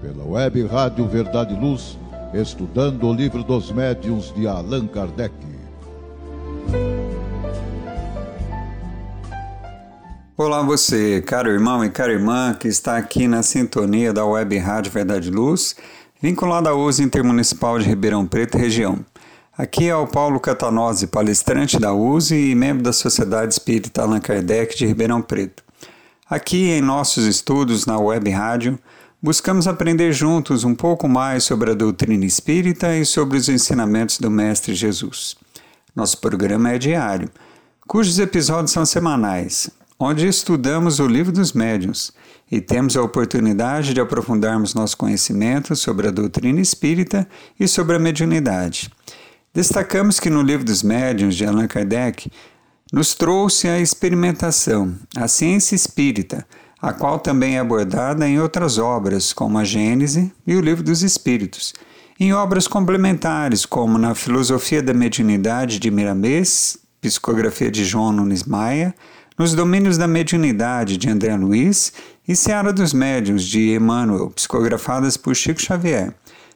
pela web Rádio Verdade e Luz, estudando o livro dos médiuns de Allan Kardec. Olá você, caro irmão e cara irmã que está aqui na sintonia da web Rádio Verdade e Luz, vinculada à USA Intermunicipal de Ribeirão Preto região. Aqui é o Paulo Catanose, palestrante da USE e membro da Sociedade Espírita Allan Kardec de Ribeirão Preto. Aqui em nossos estudos na web rádio, buscamos aprender juntos um pouco mais sobre a doutrina espírita e sobre os ensinamentos do Mestre Jesus. Nosso programa é diário, cujos episódios são semanais, onde estudamos o Livro dos Médiuns e temos a oportunidade de aprofundarmos nosso conhecimento sobre a doutrina espírita e sobre a mediunidade. Destacamos que no Livro dos Médiuns de Allan Kardec nos trouxe a experimentação, a ciência espírita, a qual também é abordada em outras obras, como a Gênese e o Livro dos Espíritos, em obras complementares, como na Filosofia da Mediunidade de Miramês, Psicografia de João Nunes Maia, nos Domínios da Mediunidade de André Luiz e Seara dos Médiuns de Emmanuel, psicografadas por Chico Xavier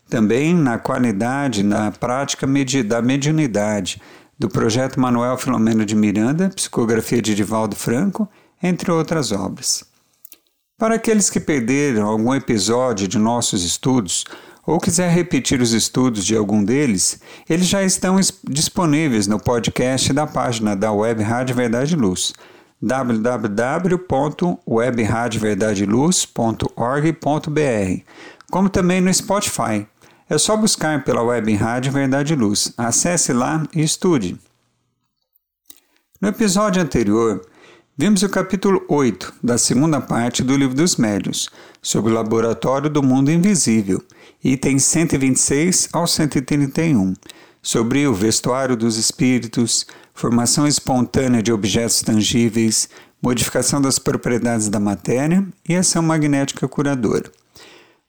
também na qualidade, na prática da mediunidade, do projeto Manuel Filomeno de Miranda, psicografia de Divaldo Franco, entre outras obras. Para aqueles que perderam algum episódio de nossos estudos ou quiser repetir os estudos de algum deles, eles já estão disponíveis no podcast da página da Web Rádio Verdade Luz, www.webradioverdadeluz.org.br, como também no Spotify. É só buscar pela web Rádio Verdade Luz. Acesse lá e estude. No episódio anterior, vimos o capítulo 8 da segunda parte do Livro dos Médios, sobre o Laboratório do Mundo Invisível, itens 126 ao 131, sobre o vestuário dos espíritos, formação espontânea de objetos tangíveis, modificação das propriedades da matéria e ação magnética curadora.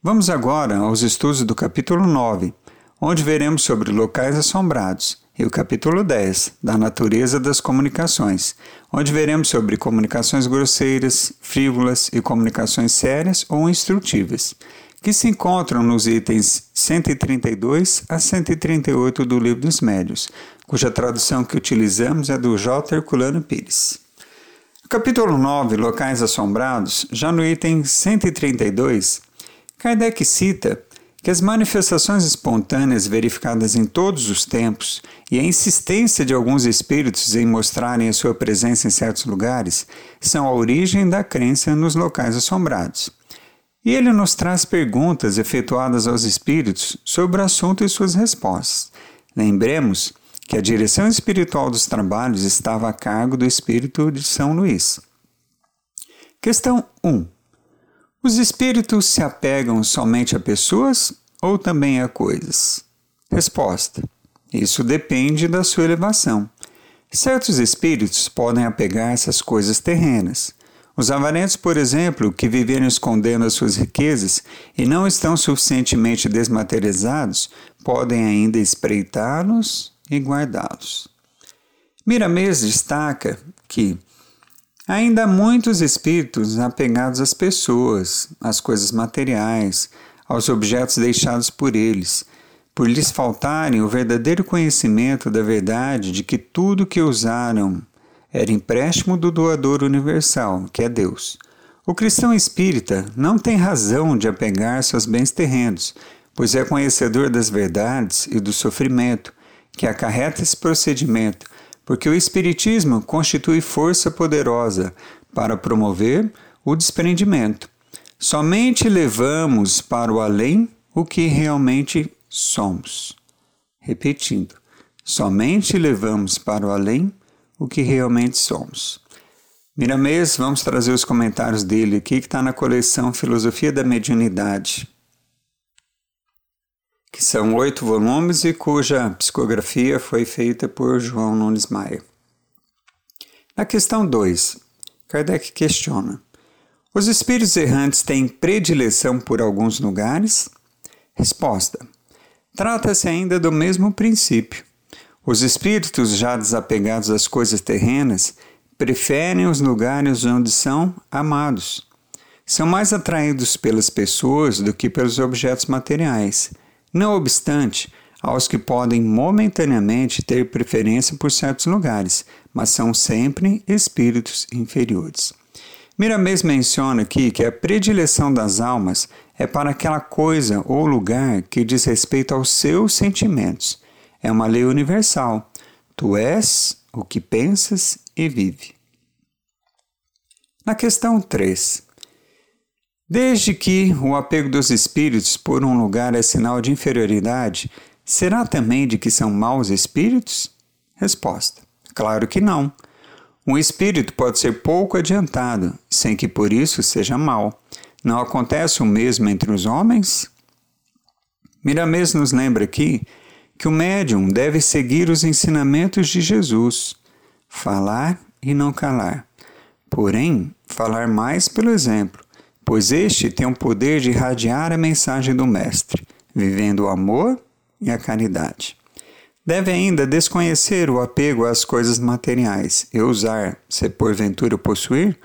Vamos agora aos estudos do capítulo 9, onde veremos sobre locais assombrados, e o capítulo 10, da natureza das comunicações, onde veremos sobre comunicações grosseiras, frívolas e comunicações sérias ou instrutivas, que se encontram nos itens 132 a 138 do Livro dos Médios, cuja tradução que utilizamos é do J. Herculano Pires. No capítulo 9, Locais Assombrados, já no item 132, Kardec cita que as manifestações espontâneas verificadas em todos os tempos e a insistência de alguns espíritos em mostrarem a sua presença em certos lugares são a origem da crença nos locais assombrados. E ele nos traz perguntas efetuadas aos espíritos sobre o assunto e suas respostas. Lembremos que a direção espiritual dos trabalhos estava a cargo do espírito de São Luís. Questão 1. Os espíritos se apegam somente a pessoas ou também a coisas? Resposta: Isso depende da sua elevação. Certos espíritos podem apegar-se às coisas terrenas. Os avarentos, por exemplo, que viveram escondendo as suas riquezas e não estão suficientemente desmaterializados, podem ainda espreitá-los e guardá-los. Miramês destaca que Ainda há muitos espíritos apegados às pessoas, às coisas materiais, aos objetos deixados por eles, por lhes faltarem o verdadeiro conhecimento da verdade de que tudo que usaram era empréstimo do doador universal, que é Deus. O cristão espírita não tem razão de apegar-se aos bens terrenos, pois é conhecedor das verdades e do sofrimento que acarreta esse procedimento porque o Espiritismo constitui força poderosa para promover o desprendimento. Somente levamos para o além o que realmente somos. Repetindo, somente levamos para o além o que realmente somos. Miramês, vamos trazer os comentários dele aqui, que está na coleção Filosofia da Mediunidade que são oito volumes e cuja psicografia foi feita por João Nunes Maia. Na questão 2, Kardec questiona: Os espíritos errantes têm predileção por alguns lugares? Resposta: Trata-se ainda do mesmo princípio. Os espíritos já desapegados às coisas terrenas preferem os lugares onde são amados. são mais atraídos pelas pessoas do que pelos objetos materiais. Não obstante, aos que podem momentaneamente ter preferência por certos lugares, mas são sempre espíritos inferiores. Miramês menciona aqui que a predileção das almas é para aquela coisa ou lugar que diz respeito aos seus sentimentos. É uma lei universal. Tu és o que pensas e vive. Na questão 3. Desde que o apego dos espíritos por um lugar é sinal de inferioridade, será também de que são maus espíritos? Resposta: Claro que não. Um espírito pode ser pouco adiantado, sem que por isso seja mau. Não acontece o mesmo entre os homens? Miramês nos lembra aqui que o médium deve seguir os ensinamentos de Jesus, falar e não calar. Porém, falar mais pelo exemplo, pois este tem o poder de irradiar a mensagem do Mestre, vivendo o amor e a caridade. Deve ainda desconhecer o apego às coisas materiais e usar, se porventura possuir,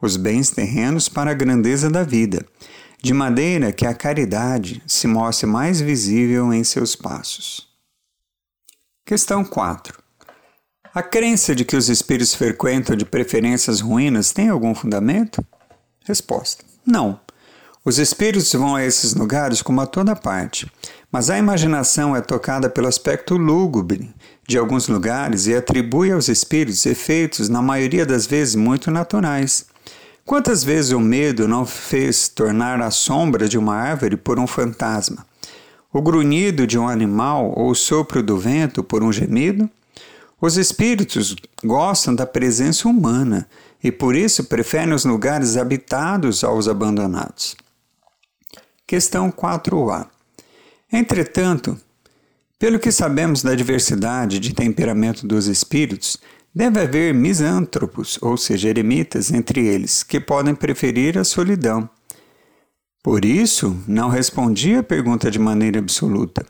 os bens terrenos para a grandeza da vida, de maneira que a caridade se mostre mais visível em seus passos. Questão 4. A crença de que os espíritos frequentam de preferências ruínas tem algum fundamento? Resposta: Não. Os espíritos vão a esses lugares como a toda parte, mas a imaginação é tocada pelo aspecto lúgubre de alguns lugares e atribui aos espíritos efeitos, na maioria das vezes, muito naturais. Quantas vezes o medo não fez tornar a sombra de uma árvore por um fantasma? O grunhido de um animal ou o sopro do vento por um gemido? Os espíritos gostam da presença humana e por isso preferem os lugares habitados aos abandonados. Questão 4a. Entretanto, pelo que sabemos da diversidade de temperamento dos espíritos, deve haver misântropos, ou seja, eremitas, entre eles, que podem preferir a solidão. Por isso, não respondi a pergunta de maneira absoluta.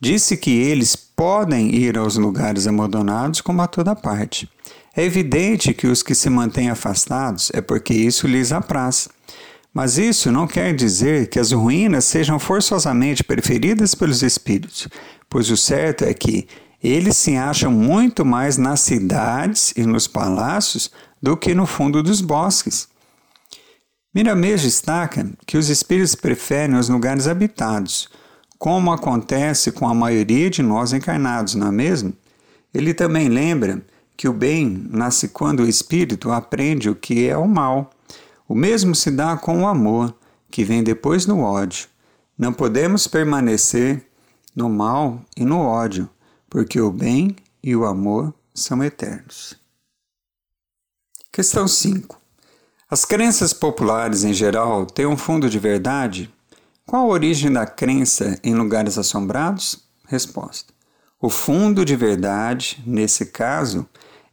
Disse que eles podem ir aos lugares abandonados como a toda parte. É evidente que os que se mantêm afastados é porque isso lhes apraz. Mas isso não quer dizer que as ruínas sejam forçosamente preferidas pelos espíritos, pois o certo é que eles se acham muito mais nas cidades e nos palácios do que no fundo dos bosques. Miramês destaca que os espíritos preferem os lugares habitados, como acontece com a maioria de nós encarnados, não é mesmo? Ele também lembra que o bem nasce quando o espírito aprende o que é o mal o mesmo se dá com o amor, que vem depois do ódio. Não podemos permanecer no mal e no ódio, porque o bem e o amor são eternos. Questão 5. As crenças populares em geral têm um fundo de verdade? Qual a origem da crença em lugares assombrados? Resposta: O fundo de verdade, nesse caso,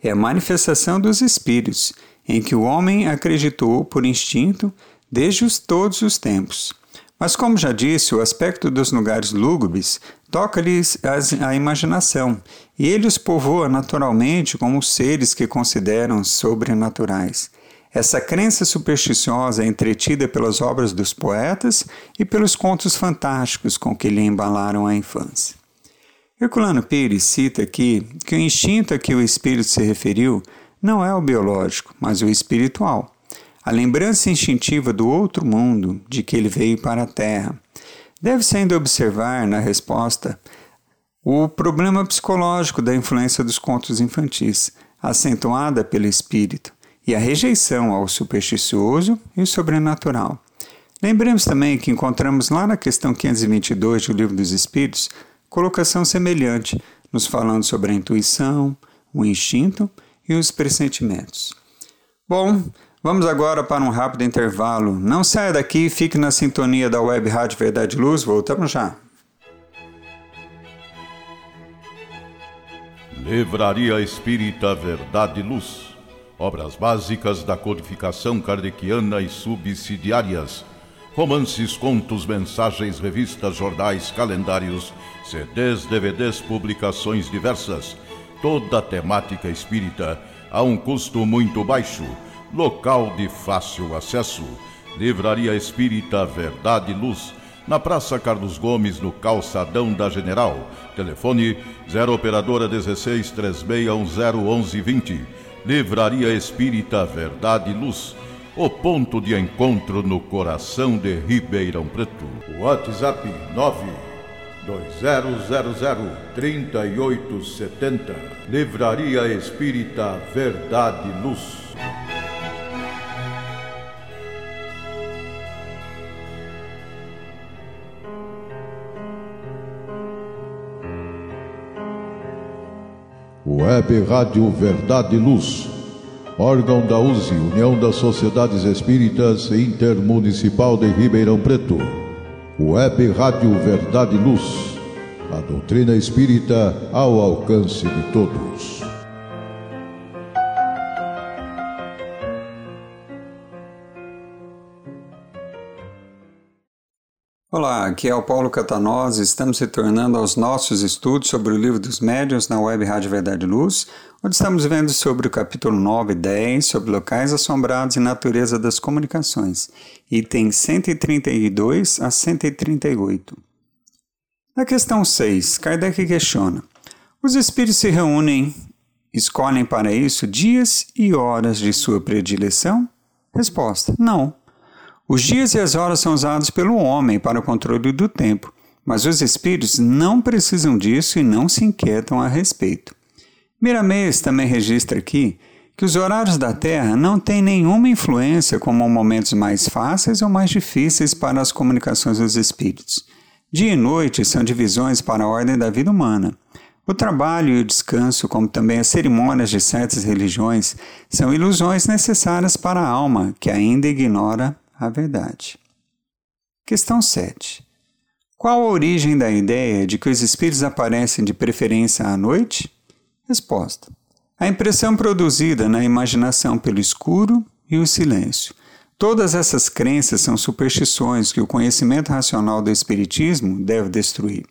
é a manifestação dos espíritos em que o homem acreditou por instinto desde os, todos os tempos. Mas, como já disse, o aspecto dos lugares lúgubres toca-lhes a imaginação e ele os povoa naturalmente como seres que consideram sobrenaturais. Essa crença supersticiosa é entretida pelas obras dos poetas e pelos contos fantásticos com que lhe embalaram a infância. Herculano Pires cita aqui que o instinto a que o espírito se referiu não é o biológico, mas o espiritual. A lembrança instintiva do outro mundo, de que ele veio para a Terra. Deve-se ainda observar na resposta o problema psicológico da influência dos contos infantis, acentuada pelo espírito, e a rejeição ao supersticioso e o sobrenatural. Lembremos também que encontramos lá na questão 522 do Livro dos Espíritos colocação semelhante, nos falando sobre a intuição, o instinto e os pressentimentos. Bom, vamos agora para um rápido intervalo. Não saia daqui, fique na sintonia da Web Rádio Verdade Luz, voltamos já. Livraria Espírita Verdade e Luz. Obras básicas da codificação kardeciana e subsidiárias. Romances, contos, mensagens, revistas, jornais, calendários, CDs, DVDs, publicações diversas toda a temática espírita a um custo muito baixo, local de fácil acesso. Livraria Espírita Verdade e Luz, na Praça Carlos Gomes, no Calçadão da General. Telefone 0 Operadora 16 3610 1120. Livraria Espírita Verdade e Luz, o ponto de encontro no coração de Ribeirão Preto. WhatsApp 9 2000 3870. Livraria Espírita Verdade Luz. Web Rádio Verdade Luz, órgão da USE, União das Sociedades Espíritas Intermunicipal de Ribeirão Preto. Web Rádio Verdade e Luz, a doutrina espírita ao alcance de todos. Olá, aqui é o Paulo Catanós. Estamos retornando aos nossos estudos sobre o livro dos médiuns na Web Rádio Verdade Luz, onde estamos vendo sobre o capítulo 9 e 10, sobre locais assombrados e natureza das comunicações, itens 132 a 138. Na questão 6, Kardec questiona: Os espíritos se reúnem, escolhem para isso dias e horas de sua predileção? Resposta: Não. Os dias e as horas são usados pelo homem para o controle do tempo, mas os espíritos não precisam disso e não se inquietam a respeito. Miramês também registra aqui que os horários da Terra não têm nenhuma influência como momentos mais fáceis ou mais difíceis para as comunicações dos espíritos. Dia e noite são divisões para a ordem da vida humana. O trabalho e o descanso, como também as cerimônias de certas religiões, são ilusões necessárias para a alma que ainda ignora a verdade. Questão 7. Qual a origem da ideia de que os espíritos aparecem de preferência à noite? Resposta: A impressão produzida na imaginação pelo escuro e o silêncio. Todas essas crenças são superstições que o conhecimento racional do Espiritismo deve destruir.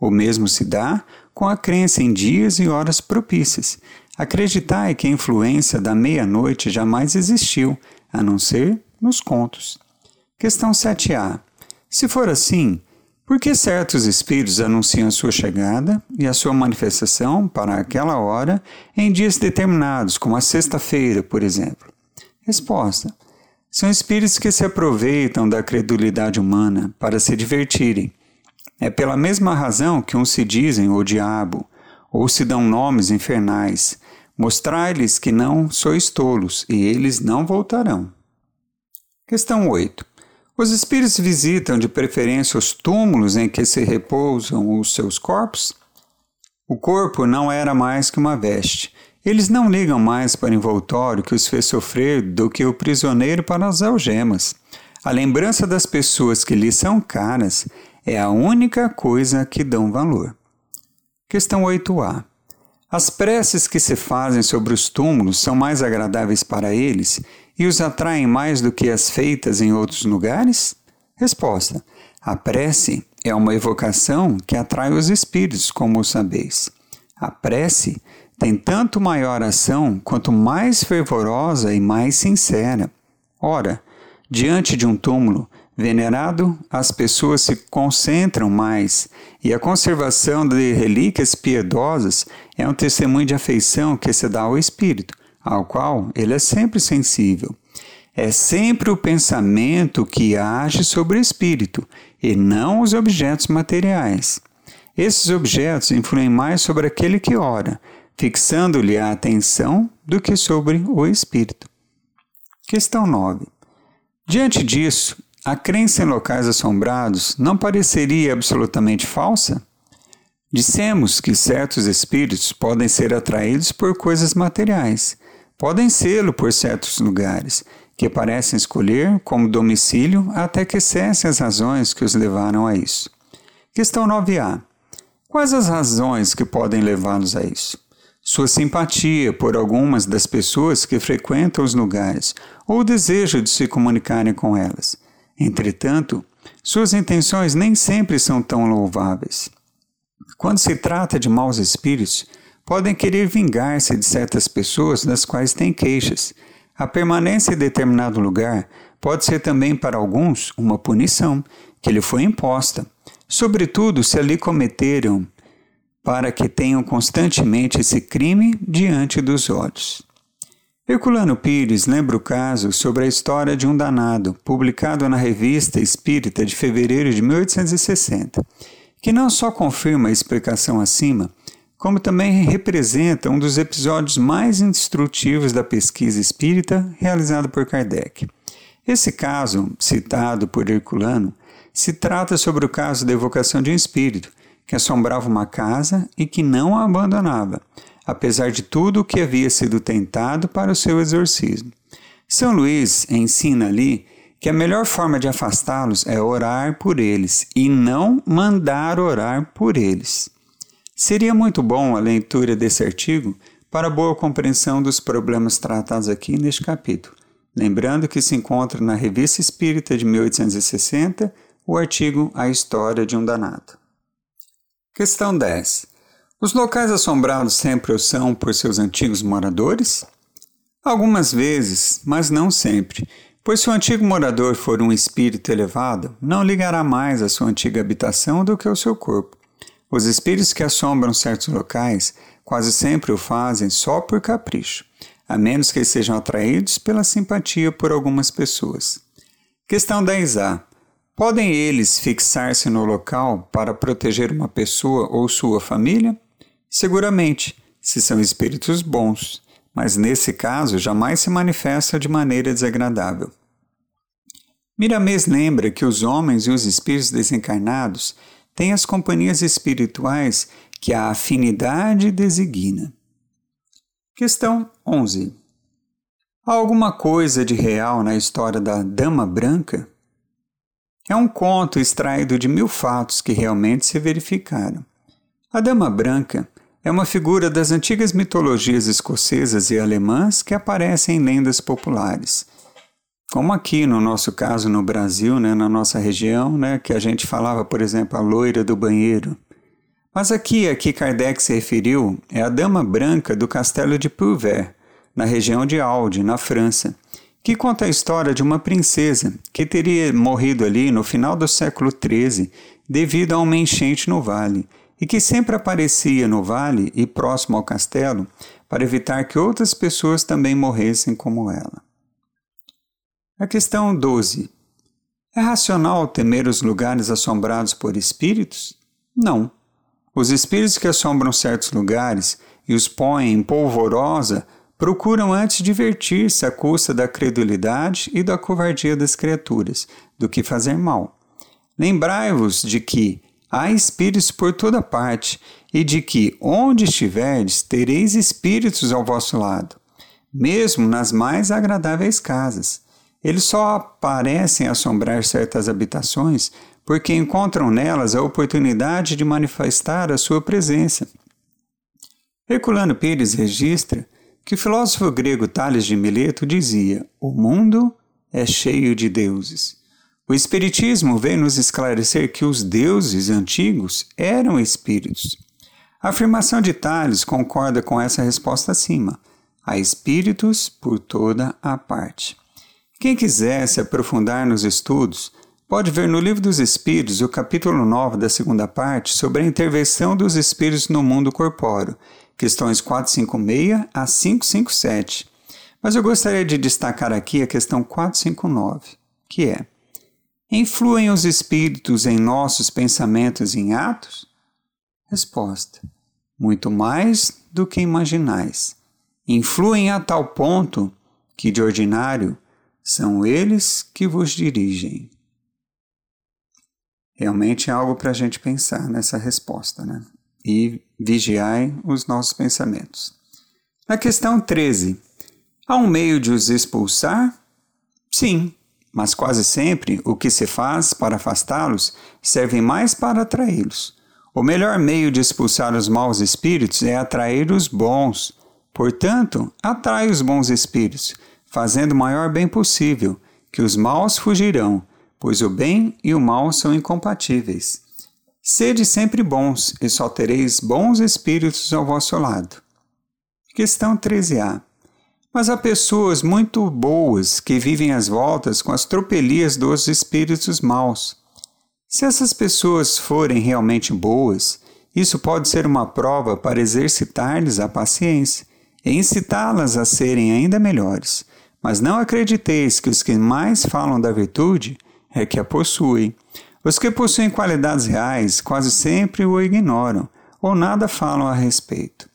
O mesmo se dá com a crença em dias e horas propícias. Acreditai que a influência da meia-noite jamais existiu, a não ser nos contos. Questão 7a. Se for assim, por que certos espíritos anunciam a sua chegada e a sua manifestação para aquela hora em dias determinados, como a sexta-feira, por exemplo? Resposta: São espíritos que se aproveitam da credulidade humana para se divertirem. É pela mesma razão que uns se dizem o diabo, ou se dão nomes infernais. Mostrai-lhes que não sois tolos, e eles não voltarão. Questão 8. Os espíritos visitam de preferência os túmulos em que se repousam os seus corpos? O corpo não era mais que uma veste. Eles não ligam mais para o envoltório que os fez sofrer do que o prisioneiro para as algemas. A lembrança das pessoas que lhes são caras é a única coisa que dão valor. Questão 8a. As preces que se fazem sobre os túmulos são mais agradáveis para eles e os atraem mais do que as feitas em outros lugares? Resposta: A prece é uma evocação que atrai os espíritos, como sabeis. A prece tem tanto maior ação quanto mais fervorosa e mais sincera. Ora, diante de um túmulo venerado, as pessoas se concentram mais, e a conservação de relíquias piedosas é um testemunho de afeição que se dá ao espírito, ao qual ele é sempre sensível. É sempre o pensamento que age sobre o espírito e não os objetos materiais. Esses objetos influem mais sobre aquele que ora, fixando-lhe a atenção do que sobre o espírito. Questão 9. Diante disso, a crença em locais assombrados não pareceria absolutamente falsa? Dissemos que certos espíritos podem ser atraídos por coisas materiais, podem sê-lo por certos lugares, que parecem escolher como domicílio até que cessem as razões que os levaram a isso. Questão 9a. Quais as razões que podem levá-los a isso? Sua simpatia por algumas das pessoas que frequentam os lugares ou o desejo de se comunicarem com elas. Entretanto, suas intenções nem sempre são tão louváveis. Quando se trata de maus espíritos, podem querer vingar-se de certas pessoas das quais têm queixas, a permanência em determinado lugar pode ser também para alguns uma punição que lhe foi imposta, sobretudo se ali cometeram para que tenham constantemente esse crime diante dos olhos. Herculano Pires lembra o caso sobre a história de um danado, publicado na Revista Espírita de fevereiro de 1860, que não só confirma a explicação acima, como também representa um dos episódios mais instrutivos da pesquisa espírita realizada por Kardec. Esse caso, citado por Herculano, se trata sobre o caso da evocação de um espírito que assombrava uma casa e que não a abandonava, apesar de tudo o que havia sido tentado para o seu exorcismo. São Luís ensina ali que a melhor forma de afastá-los é orar por eles e não mandar orar por eles. Seria muito bom a leitura desse artigo para boa compreensão dos problemas tratados aqui neste capítulo. Lembrando que se encontra na Revista Espírita de 1860 o artigo A História de um Danado. Questão 10. Os locais assombrados sempre o são por seus antigos moradores? Algumas vezes, mas não sempre, pois se o antigo morador for um espírito elevado, não ligará mais à sua antiga habitação do que ao seu corpo. Os espíritos que assombram certos locais quase sempre o fazem só por capricho, a menos que sejam atraídos pela simpatia por algumas pessoas. Questão 10a. Podem eles fixar-se no local para proteger uma pessoa ou sua família? Seguramente, se são espíritos bons, mas nesse caso jamais se manifesta de maneira desagradável. Miramês lembra que os homens e os espíritos desencarnados têm as companhias espirituais que a afinidade designa. Questão 11. Há alguma coisa de real na história da Dama Branca? É um conto extraído de mil fatos que realmente se verificaram. A Dama Branca é uma figura das antigas mitologias escocesas e alemãs que aparecem em lendas populares. Como aqui no nosso caso no Brasil, né, na nossa região, né, que a gente falava, por exemplo, a loira do banheiro. Mas aqui a que Kardec se referiu é a Dama Branca do Castelo de Pulver, na região de Alde, na França, que conta a história de uma princesa que teria morrido ali no final do século XIII devido a uma enchente no vale e que sempre aparecia no vale e próximo ao castelo para evitar que outras pessoas também morressem como ela. A questão 12. É racional temer os lugares assombrados por espíritos? Não. Os espíritos que assombram certos lugares e os põem em polvorosa procuram antes divertir-se à custa da credulidade e da covardia das criaturas, do que fazer mal. Lembrai-vos de que há espíritos por toda parte, e de que, onde estiverdes, tereis espíritos ao vosso lado, mesmo nas mais agradáveis casas. Eles só parecem assombrar certas habitações porque encontram nelas a oportunidade de manifestar a sua presença. Herculano Pires registra que o filósofo grego Tales de Mileto dizia: O mundo é cheio de deuses. O Espiritismo vem nos esclarecer que os deuses antigos eram espíritos. A afirmação de Tales concorda com essa resposta acima. Há espíritos por toda a parte. Quem quiser se aprofundar nos estudos, pode ver no Livro dos Espíritos o capítulo 9 da segunda parte sobre a intervenção dos espíritos no mundo corpóreo, questões 456 a 557. Mas eu gostaria de destacar aqui a questão 459, que é: Influem os espíritos em nossos pensamentos e em atos? Resposta: Muito mais do que imaginais. Influem a tal ponto que, de ordinário, são eles que vos dirigem. Realmente é algo para a gente pensar nessa resposta, né? E vigiai os nossos pensamentos. Na questão 13, há um meio de os expulsar? Sim, mas quase sempre o que se faz para afastá-los serve mais para atraí-los. O melhor meio de expulsar os maus espíritos é atrair os bons. Portanto, atrai os bons espíritos, fazendo o maior bem possível, que os maus fugirão, pois o bem e o mal são incompatíveis. Sede sempre bons, e só tereis bons espíritos ao vosso lado. Questão 13a. Mas há pessoas muito boas que vivem às voltas com as tropelias dos espíritos maus. Se essas pessoas forem realmente boas, isso pode ser uma prova para exercitar-lhes a paciência e incitá-las a serem ainda melhores. Mas não acrediteis que os que mais falam da virtude é que a possuem. Os que possuem qualidades reais quase sempre o ignoram ou nada falam a respeito.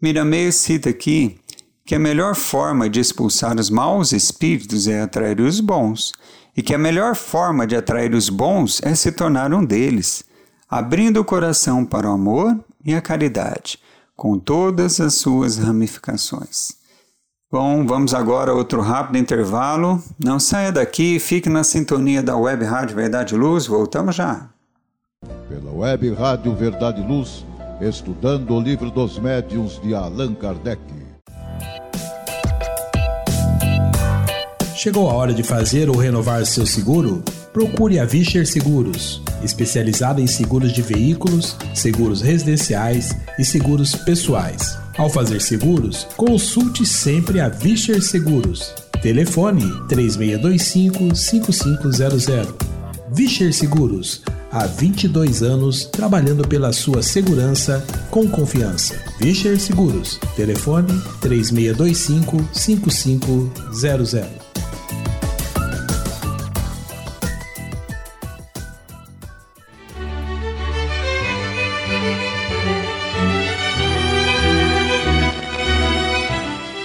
Miramei cita aqui que a melhor forma de expulsar os maus espíritos é atrair os bons, e que a melhor forma de atrair os bons é se tornar um deles, abrindo o coração para o amor e a caridade, com todas as suas ramificações. Bom, vamos agora a outro rápido intervalo. Não saia daqui, fique na sintonia da Web Rádio Verdade e Luz. Voltamos já. Pela Web Rádio Verdade e Luz, estudando o livro dos médiuns de Allan Kardec. Chegou a hora de fazer ou renovar seu seguro? Procure a Vischer Seguros, especializada em seguros de veículos, seguros residenciais e seguros pessoais. Ao fazer seguros, consulte sempre a Vischer Seguros. Telefone 3625-5500. Vischer Seguros, há 22 anos trabalhando pela sua segurança com confiança. Vischer Seguros. Telefone 3625-5500.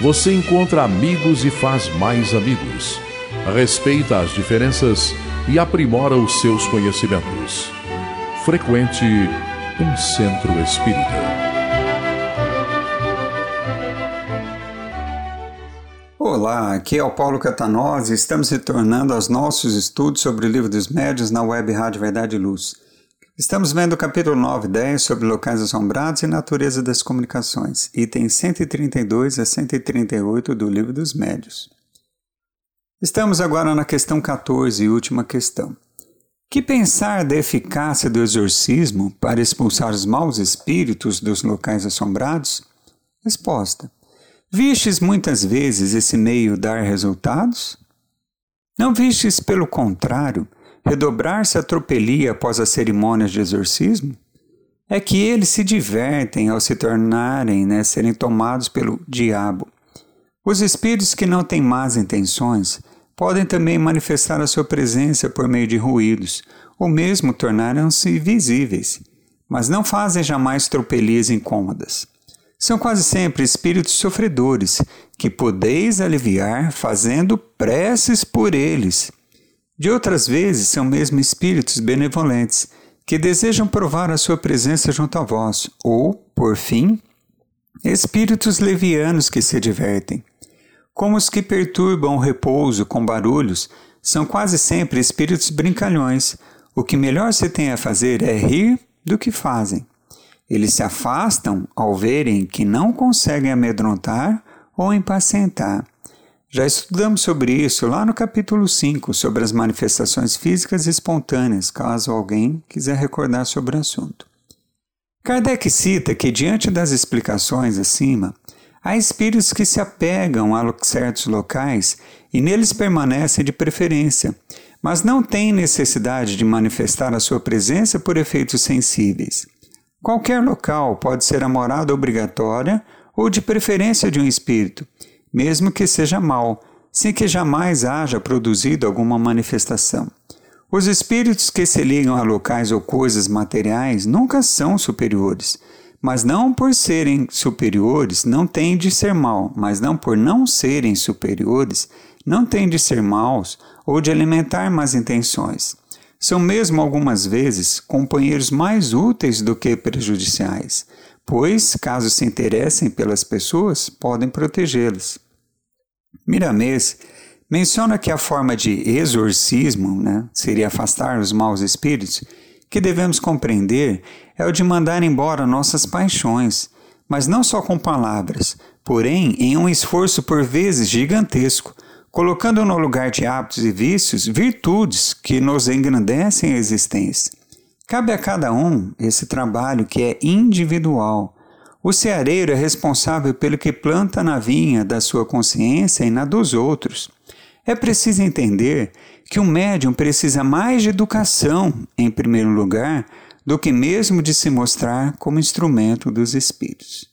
você encontra amigos e faz mais amigos. Respeita as diferenças e aprimora os seus conhecimentos. Frequente um centro espírita. Olá, aqui é o Paulo Catanós e estamos retornando aos nossos estudos sobre o livro dos médios na web Rádio Verdade e Luz. Estamos vendo o capítulo 9 e 10 sobre locais assombrados e natureza das comunicações, itens 132 a 138 do Livro dos Médios. Estamos agora na questão 14 e última questão. Que pensar da eficácia do exorcismo para expulsar os maus espíritos dos locais assombrados? Resposta: Vistes muitas vezes esse meio dar resultados? Não vistes, pelo contrário, redobrar-se a tropelia após as cerimônias de exorcismo? É que eles se divertem ao se tornarem, né, serem tomados pelo diabo. Os espíritos que não têm más intenções podem também manifestar a sua presença por meio de ruídos, ou mesmo tornaram-se visíveis, mas não fazem jamais tropelias incômodas. São quase sempre espíritos sofredores que podeis aliviar fazendo preces por eles de outras vezes, são mesmo espíritos benevolentes que desejam provar a sua presença junto a vós, ou, por fim, espíritos levianos que se divertem. Como os que perturbam o repouso com barulhos, são quase sempre espíritos brincalhões. O que melhor se tem a fazer é rir do que fazem. Eles se afastam ao verem que não conseguem amedrontar ou impacientar já estudamos sobre isso lá no capítulo 5, sobre as manifestações físicas espontâneas, caso alguém quiser recordar sobre o assunto. Kardec cita que, diante das explicações acima, há espíritos que se apegam a certos locais e neles permanecem de preferência, mas não têm necessidade de manifestar a sua presença por efeitos sensíveis. Qualquer local pode ser a morada obrigatória ou de preferência de um espírito mesmo que seja mal, sem que jamais haja produzido alguma manifestação. Os espíritos que se ligam a locais ou coisas materiais nunca são superiores, mas não por serem superiores não têm de ser mal, mas não por não serem superiores não têm de ser maus ou de alimentar más intenções. São mesmo algumas vezes companheiros mais úteis do que prejudiciais, pois, caso se interessem pelas pessoas, podem protegê-las. Miramês menciona que a forma de exorcismo, né, seria afastar os maus espíritos, que devemos compreender é o de mandar embora nossas paixões, mas não só com palavras, porém em um esforço por vezes gigantesco, colocando no lugar de hábitos e vícios virtudes que nos engrandecem a existência. Cabe a cada um esse trabalho que é individual. O ceareiro é responsável pelo que planta na vinha da sua consciência e na dos outros. É preciso entender que o médium precisa mais de educação, em primeiro lugar, do que mesmo de se mostrar como instrumento dos espíritos.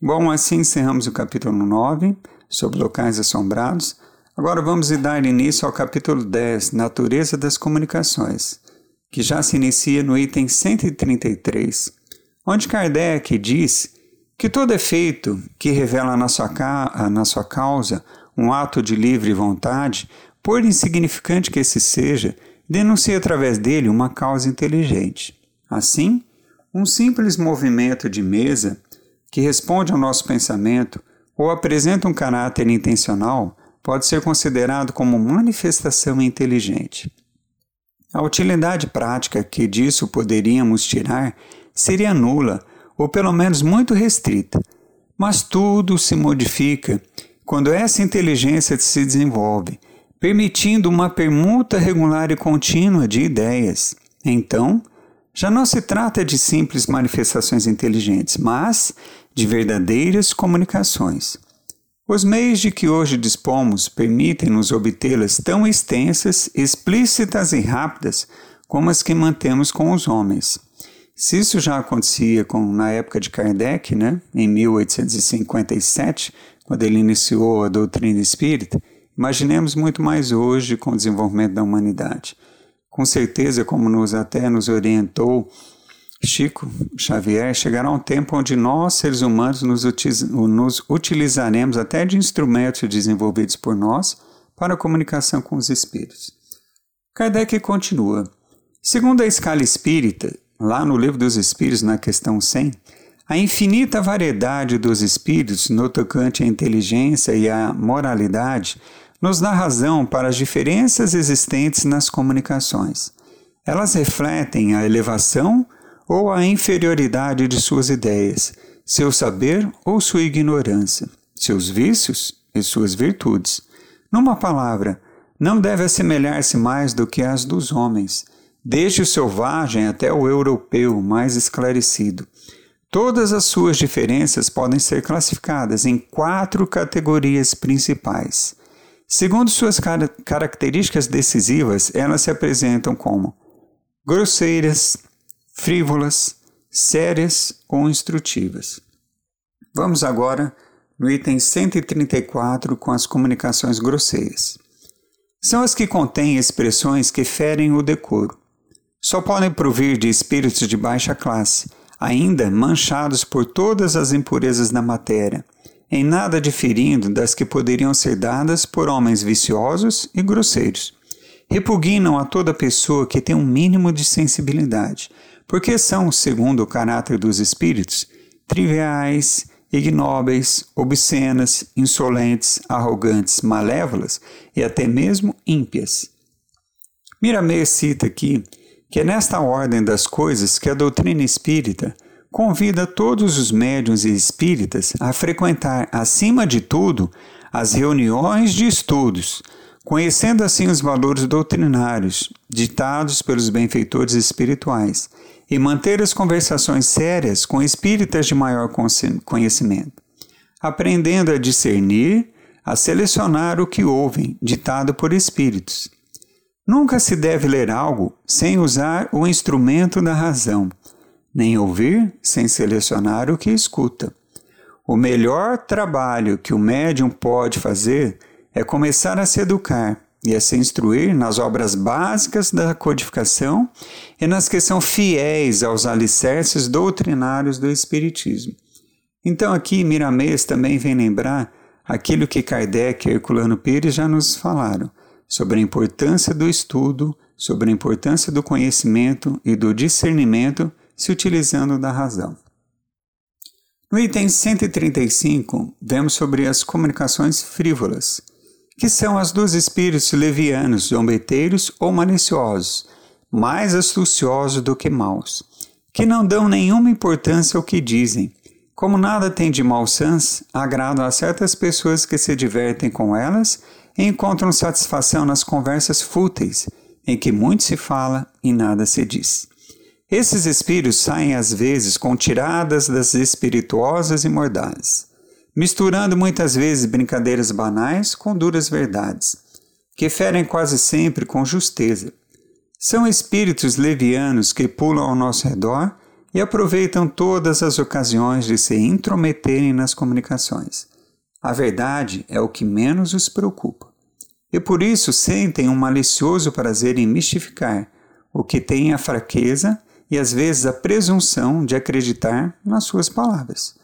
Bom, assim encerramos o capítulo 9 sobre locais assombrados. Agora vamos dar início ao capítulo 10, Natureza das Comunicações, que já se inicia no item 133, onde Kardec diz que todo efeito que revela na sua, na sua causa um ato de livre vontade, por insignificante que esse seja, denuncia através dele uma causa inteligente. Assim, um simples movimento de mesa que responde ao nosso pensamento ou apresenta um caráter intencional pode ser considerado como manifestação inteligente. A utilidade prática que disso poderíamos tirar seria nula, ou pelo menos muito restrita, mas tudo se modifica quando essa inteligência se desenvolve, permitindo uma permuta regular e contínua de ideias. Então, já não se trata de simples manifestações inteligentes, mas de verdadeiras comunicações. Os meios de que hoje dispomos permitem-nos obtê-las tão extensas, explícitas e rápidas como as que mantemos com os homens. Se isso já acontecia com, na época de Kardec, né, em 1857, quando ele iniciou a doutrina espírita, imaginemos muito mais hoje com o desenvolvimento da humanidade. Com certeza, como nos até nos orientou Chico Xavier, chegará um tempo onde nós, seres humanos, nos, nos utilizaremos até de instrumentos desenvolvidos por nós para a comunicação com os espíritos. Kardec continua. Segundo a escala espírita, lá no Livro dos Espíritos, na questão 100, a infinita variedade dos espíritos no tocante à inteligência e à moralidade nos dá razão para as diferenças existentes nas comunicações. Elas refletem a elevação ou a inferioridade de suas ideias, seu saber ou sua ignorância, seus vícios e suas virtudes. Numa palavra, não deve assemelhar-se mais do que as dos homens, desde o selvagem até o europeu mais esclarecido Todas as suas diferenças podem ser classificadas em quatro categorias principais. Segundo suas car características decisivas, elas se apresentam como grosseiras, frívolas, sérias ou instrutivas. Vamos agora no item 134 com as comunicações grosseiras. São as que contêm expressões que ferem o decoro. Só podem provir de espíritos de baixa classe ainda manchados por todas as impurezas da matéria, em nada diferindo das que poderiam ser dadas por homens viciosos e grosseiros. Repugnam a toda pessoa que tem um mínimo de sensibilidade, porque são, segundo o caráter dos espíritos, triviais, ignóbeis, obscenas, insolentes, arrogantes, malévolas e até mesmo ímpias. Miramê cita aqui que é nesta ordem das coisas que a doutrina espírita convida todos os médiuns e espíritas a frequentar, acima de tudo, as reuniões de estudos, conhecendo assim os valores doutrinários ditados pelos benfeitores espirituais e manter as conversações sérias com espíritas de maior conhecimento, aprendendo a discernir, a selecionar o que ouvem, ditado por espíritos Nunca se deve ler algo sem usar o instrumento da razão, nem ouvir sem selecionar o que escuta. O melhor trabalho que o médium pode fazer é começar a se educar e a se instruir nas obras básicas da codificação e nas que são fiéis aos alicerces doutrinários do Espiritismo. Então, aqui Miramês também vem lembrar aquilo que Kardec e Herculano Pires já nos falaram sobre a importância do estudo, sobre a importância do conhecimento e do discernimento se utilizando da razão. No item 135, vemos sobre as comunicações frívolas, que são as dos espíritos levianos, zombeteiros ou maliciosos, mais astuciosos do que maus, que não dão nenhuma importância ao que dizem. Como nada tem de malsãs, agradam a certas pessoas que se divertem com elas e encontram satisfação nas conversas fúteis, em que muito se fala e nada se diz. Esses espíritos saem às vezes com tiradas das espirituosas e mordazes, misturando muitas vezes brincadeiras banais com duras verdades, que ferem quase sempre com justeza. São espíritos levianos que pulam ao nosso redor e aproveitam todas as ocasiões de se intrometerem nas comunicações. A verdade é o que menos os preocupa. E por isso sentem um malicioso prazer em mistificar o que tem a fraqueza e às vezes a presunção de acreditar nas suas palavras.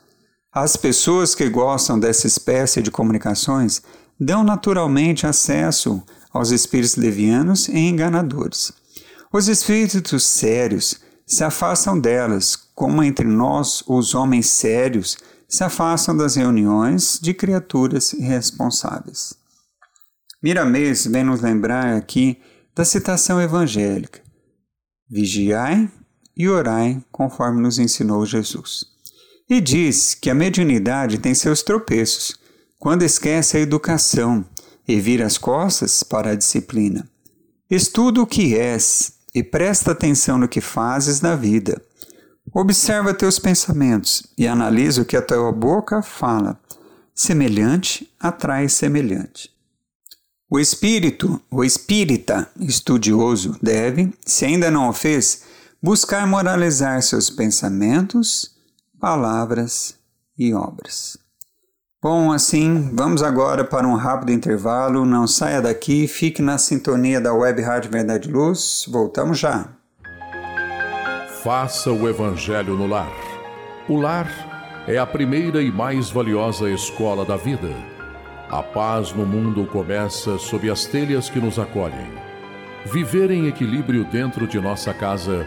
As pessoas que gostam dessa espécie de comunicações dão naturalmente acesso aos espíritos levianos e enganadores. Os espíritos sérios se afastam delas, como entre nós os homens sérios se afastam das reuniões de criaturas irresponsáveis. Miramês vem nos lembrar aqui da citação evangélica: Vigiai e orai conforme nos ensinou Jesus. E diz que a mediunidade tem seus tropeços, quando esquece a educação e vira as costas para a disciplina. Estuda o que és e presta atenção no que fazes na vida. Observa teus pensamentos e analisa o que a tua boca fala. Semelhante atrai semelhante. O espírito, o espírita estudioso deve, se ainda não o fez, buscar moralizar seus pensamentos, palavras e obras. Bom, assim, vamos agora para um rápido intervalo. Não saia daqui, fique na sintonia da Web Rádio Verdade Luz. Voltamos já. Faça o Evangelho no lar. O lar é a primeira e mais valiosa escola da vida. A paz no mundo começa sob as telhas que nos acolhem. Viver em equilíbrio dentro de nossa casa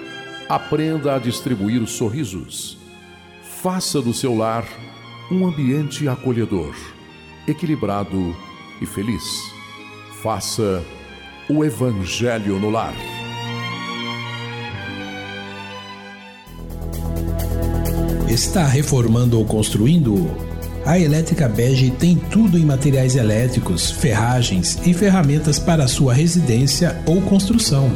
Aprenda a distribuir sorrisos. Faça do seu lar um ambiente acolhedor, equilibrado e feliz. Faça o Evangelho no lar. Está reformando ou construindo? A Elétrica Bege tem tudo em materiais elétricos, ferragens e ferramentas para sua residência ou construção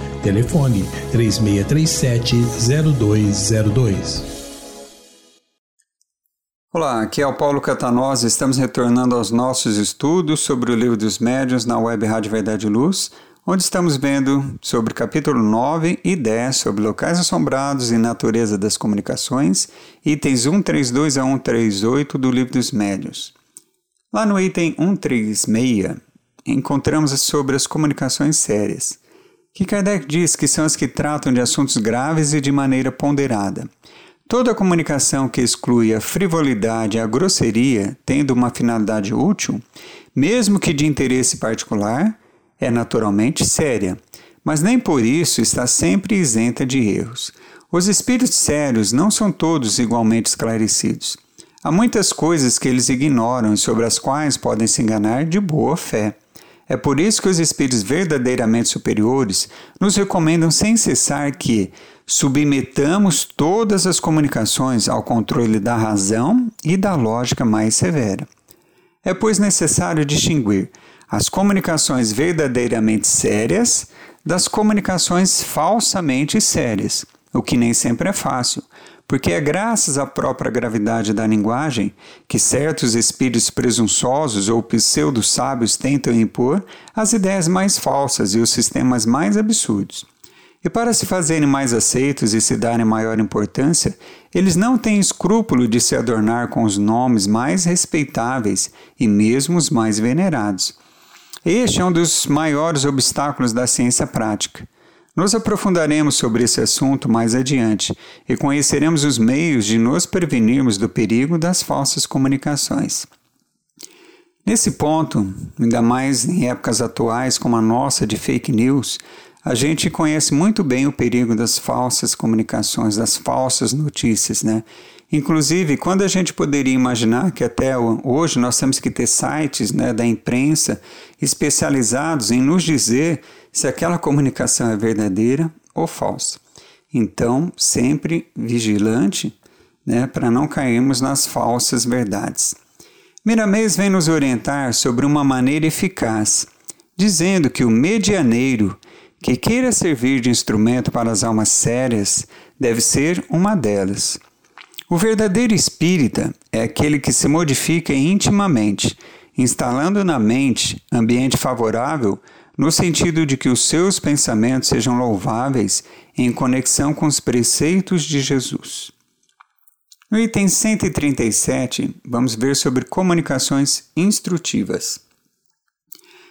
Telefone 3637-0202. Olá, aqui é o Paulo Catanós. Estamos retornando aos nossos estudos sobre o Livro dos Médiuns na Web Rádio Verdade e Luz, onde estamos vendo sobre capítulo 9 e 10 sobre locais assombrados e natureza das comunicações, itens 132 a 138 do Livro dos Médiuns. Lá no item 136, encontramos sobre as comunicações sérias que Kardec diz que são as que tratam de assuntos graves e de maneira ponderada. Toda comunicação que exclui a frivolidade e a grosseria, tendo uma finalidade útil, mesmo que de interesse particular, é naturalmente séria, mas nem por isso está sempre isenta de erros. Os espíritos sérios não são todos igualmente esclarecidos. Há muitas coisas que eles ignoram e sobre as quais podem se enganar de boa fé. É por isso que os espíritos verdadeiramente superiores nos recomendam sem cessar que submetamos todas as comunicações ao controle da razão e da lógica mais severa. É, pois, necessário distinguir as comunicações verdadeiramente sérias das comunicações falsamente sérias, o que nem sempre é fácil, porque é graças à própria gravidade da linguagem que certos espíritos presunçosos ou pseudo-sábios tentam impor as ideias mais falsas e os sistemas mais absurdos. E para se fazerem mais aceitos e se darem maior importância, eles não têm escrúpulo de se adornar com os nomes mais respeitáveis e mesmo os mais venerados. Este é um dos maiores obstáculos da ciência prática. Nos aprofundaremos sobre esse assunto mais adiante e conheceremos os meios de nos prevenirmos do perigo das falsas comunicações. Nesse ponto, ainda mais em épocas atuais como a nossa de fake news, a gente conhece muito bem o perigo das falsas comunicações, das falsas notícias, né? Inclusive, quando a gente poderia imaginar que até hoje nós temos que ter sites né, da imprensa especializados em nos dizer se aquela comunicação é verdadeira ou falsa. Então, sempre vigilante né, para não cairmos nas falsas verdades. Miramês vem nos orientar sobre uma maneira eficaz, dizendo que o medianeiro que queira servir de instrumento para as almas sérias deve ser uma delas. O verdadeiro espírita é aquele que se modifica intimamente, instalando na mente ambiente favorável no sentido de que os seus pensamentos sejam louváveis em conexão com os preceitos de Jesus. No item 137, vamos ver sobre comunicações instrutivas.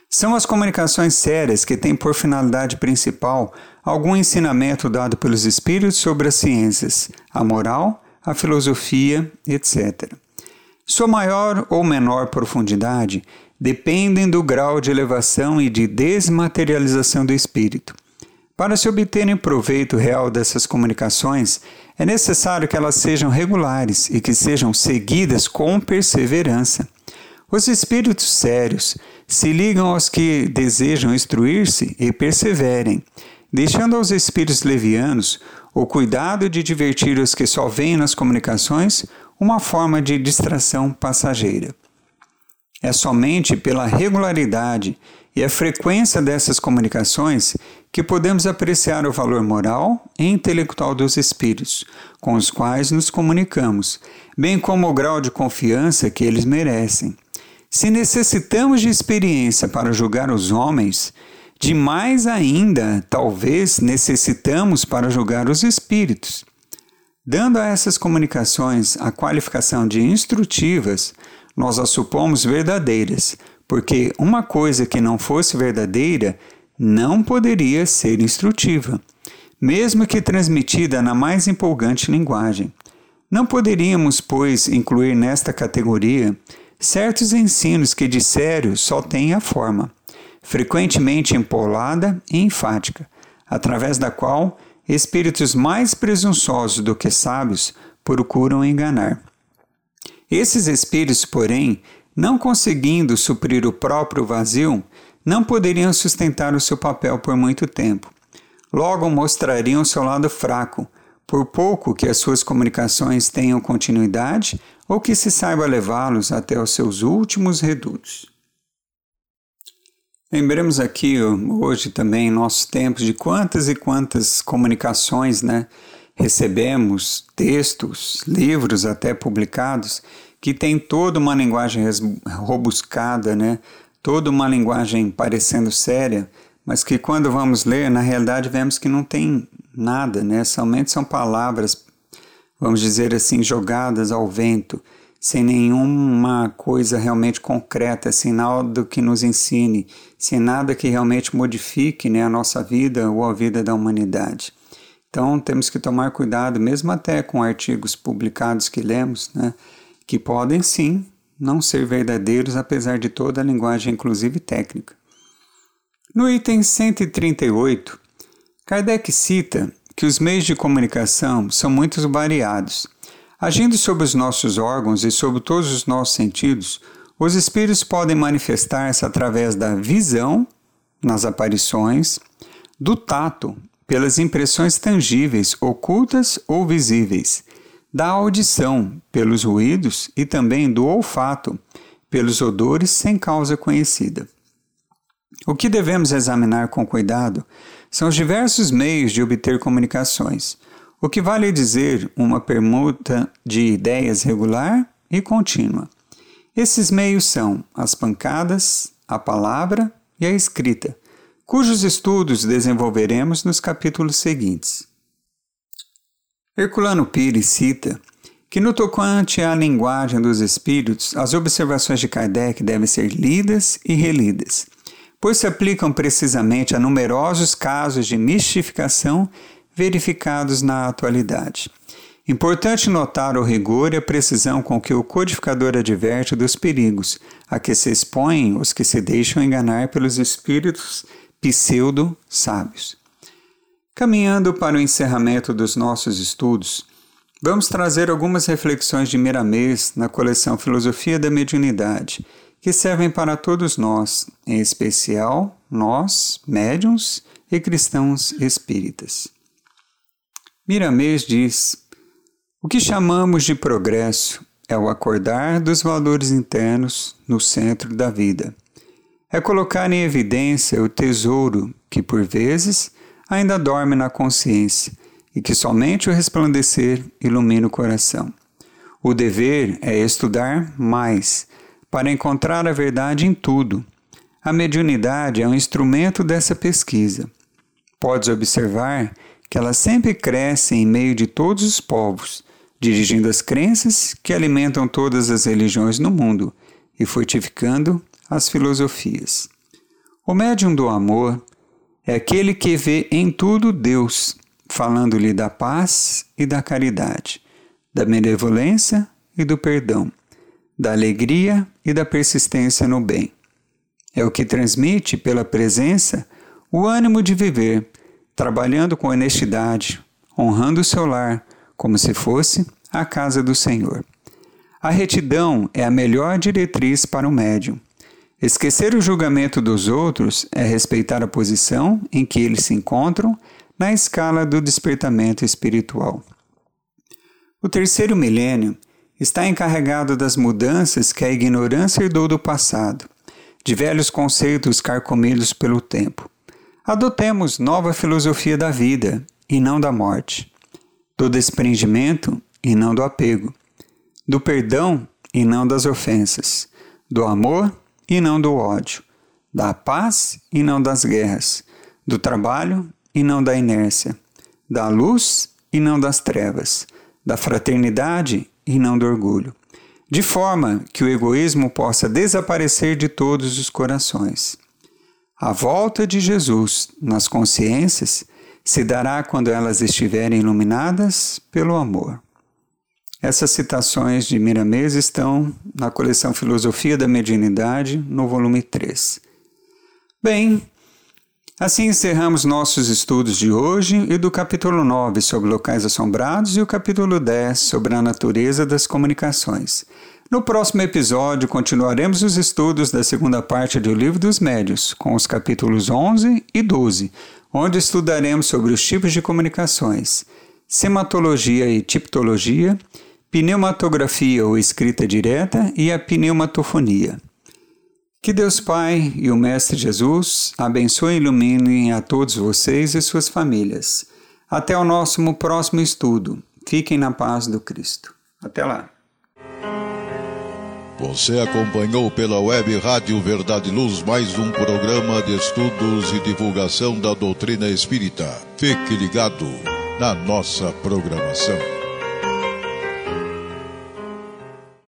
São as comunicações sérias que têm por finalidade principal algum ensinamento dado pelos espíritos sobre as ciências, a moral a filosofia, etc. Sua maior ou menor profundidade dependem do grau de elevação e de desmaterialização do espírito. Para se obterem proveito real dessas comunicações, é necessário que elas sejam regulares e que sejam seguidas com perseverança. Os espíritos sérios se ligam aos que desejam instruir-se e perseverem, deixando aos espíritos levianos o cuidado de divertir os que só veem nas comunicações uma forma de distração passageira. É somente pela regularidade e a frequência dessas comunicações que podemos apreciar o valor moral e intelectual dos espíritos com os quais nos comunicamos, bem como o grau de confiança que eles merecem. Se necessitamos de experiência para julgar os homens, de mais ainda, talvez, necessitamos para julgar os espíritos. Dando a essas comunicações a qualificação de instrutivas, nós as supomos verdadeiras, porque uma coisa que não fosse verdadeira não poderia ser instrutiva, mesmo que transmitida na mais empolgante linguagem. Não poderíamos, pois, incluir nesta categoria certos ensinos que de sério só têm a forma frequentemente empolada e enfática, através da qual espíritos mais presunçosos do que sábios procuram enganar. Esses espíritos, porém, não conseguindo suprir o próprio vazio, não poderiam sustentar o seu papel por muito tempo. Logo mostrariam seu lado fraco, por pouco que as suas comunicações tenham continuidade ou que se saiba levá-los até os seus últimos redutos. Lembremos aqui hoje também, em nossos tempos, de quantas e quantas comunicações né, recebemos, textos, livros até publicados, que tem toda uma linguagem robuscada, né, toda uma linguagem parecendo séria, mas que quando vamos ler, na realidade vemos que não tem nada, né, somente são palavras, vamos dizer assim, jogadas ao vento sem nenhuma coisa realmente concreta, sem nada que nos ensine, sem nada que realmente modifique né, a nossa vida ou a vida da humanidade. Então temos que tomar cuidado, mesmo até com artigos publicados que lemos, né, que podem sim não ser verdadeiros, apesar de toda a linguagem, inclusive técnica. No item 138, Kardec cita que os meios de comunicação são muito variados Agindo sobre os nossos órgãos e sobre todos os nossos sentidos, os espíritos podem manifestar-se através da visão, nas aparições, do tato, pelas impressões tangíveis, ocultas ou visíveis, da audição, pelos ruídos e também do olfato, pelos odores sem causa conhecida. O que devemos examinar com cuidado são os diversos meios de obter comunicações, o que vale dizer uma permuta de ideias regular e contínua. Esses meios são as pancadas, a palavra e a escrita, cujos estudos desenvolveremos nos capítulos seguintes. Herculano Pires cita que, no tocante à linguagem dos espíritos, as observações de Kardec devem ser lidas e relidas, pois se aplicam precisamente a numerosos casos de mistificação verificados na atualidade. Importante notar o rigor e a precisão com que o codificador adverte dos perigos a que se expõem os que se deixam enganar pelos espíritos pseudo-sábios. Caminhando para o encerramento dos nossos estudos, vamos trazer algumas reflexões de Miramês na coleção Filosofia da Mediunidade, que servem para todos nós, em especial nós, médiums e cristãos espíritas. Miramês diz: O que chamamos de progresso é o acordar dos valores internos no centro da vida é colocar em evidência o tesouro que, por vezes, ainda dorme na consciência e que somente o resplandecer ilumina o coração. O dever é estudar mais, para encontrar a verdade em tudo. A mediunidade é um instrumento dessa pesquisa. Podes observar que ela sempre cresce em meio de todos os povos, dirigindo as crenças que alimentam todas as religiões no mundo e fortificando as filosofias. O médium do amor é aquele que vê em tudo Deus, falando-lhe da paz e da caridade, da benevolência e do perdão, da alegria e da persistência no bem. É o que transmite pela presença o ânimo de viver, trabalhando com honestidade, honrando o seu lar como se fosse a casa do Senhor. A retidão é a melhor diretriz para o médium. Esquecer o julgamento dos outros é respeitar a posição em que eles se encontram na escala do despertamento espiritual. O terceiro milênio está encarregado das mudanças que a ignorância herdou do passado, de velhos conceitos carcomidos pelo tempo. Adotemos nova filosofia da vida e não da morte, do desprendimento e não do apego, do perdão e não das ofensas, do amor e não do ódio, da paz e não das guerras, do trabalho e não da inércia, da luz e não das trevas, da fraternidade e não do orgulho, de forma que o egoísmo possa desaparecer de todos os corações. A volta de Jesus nas consciências se dará quando elas estiverem iluminadas pelo amor. Essas citações de Miramês estão na coleção Filosofia da Mediunidade, no volume 3. Bem, assim encerramos nossos estudos de hoje e do capítulo 9 sobre locais assombrados e o capítulo 10 sobre a natureza das comunicações. No próximo episódio, continuaremos os estudos da segunda parte do Livro dos Médios, com os capítulos 11 e 12, onde estudaremos sobre os tipos de comunicações, sematologia e tipologia pneumatografia ou escrita direta e a pneumatofonia. Que Deus Pai e o Mestre Jesus abençoem e iluminem a todos vocês e suas famílias. Até o nosso próximo estudo. Fiquem na paz do Cristo. Até lá. Você acompanhou pela web Rádio Verdade Luz mais um programa de estudos e divulgação da doutrina espírita. Fique ligado na nossa programação.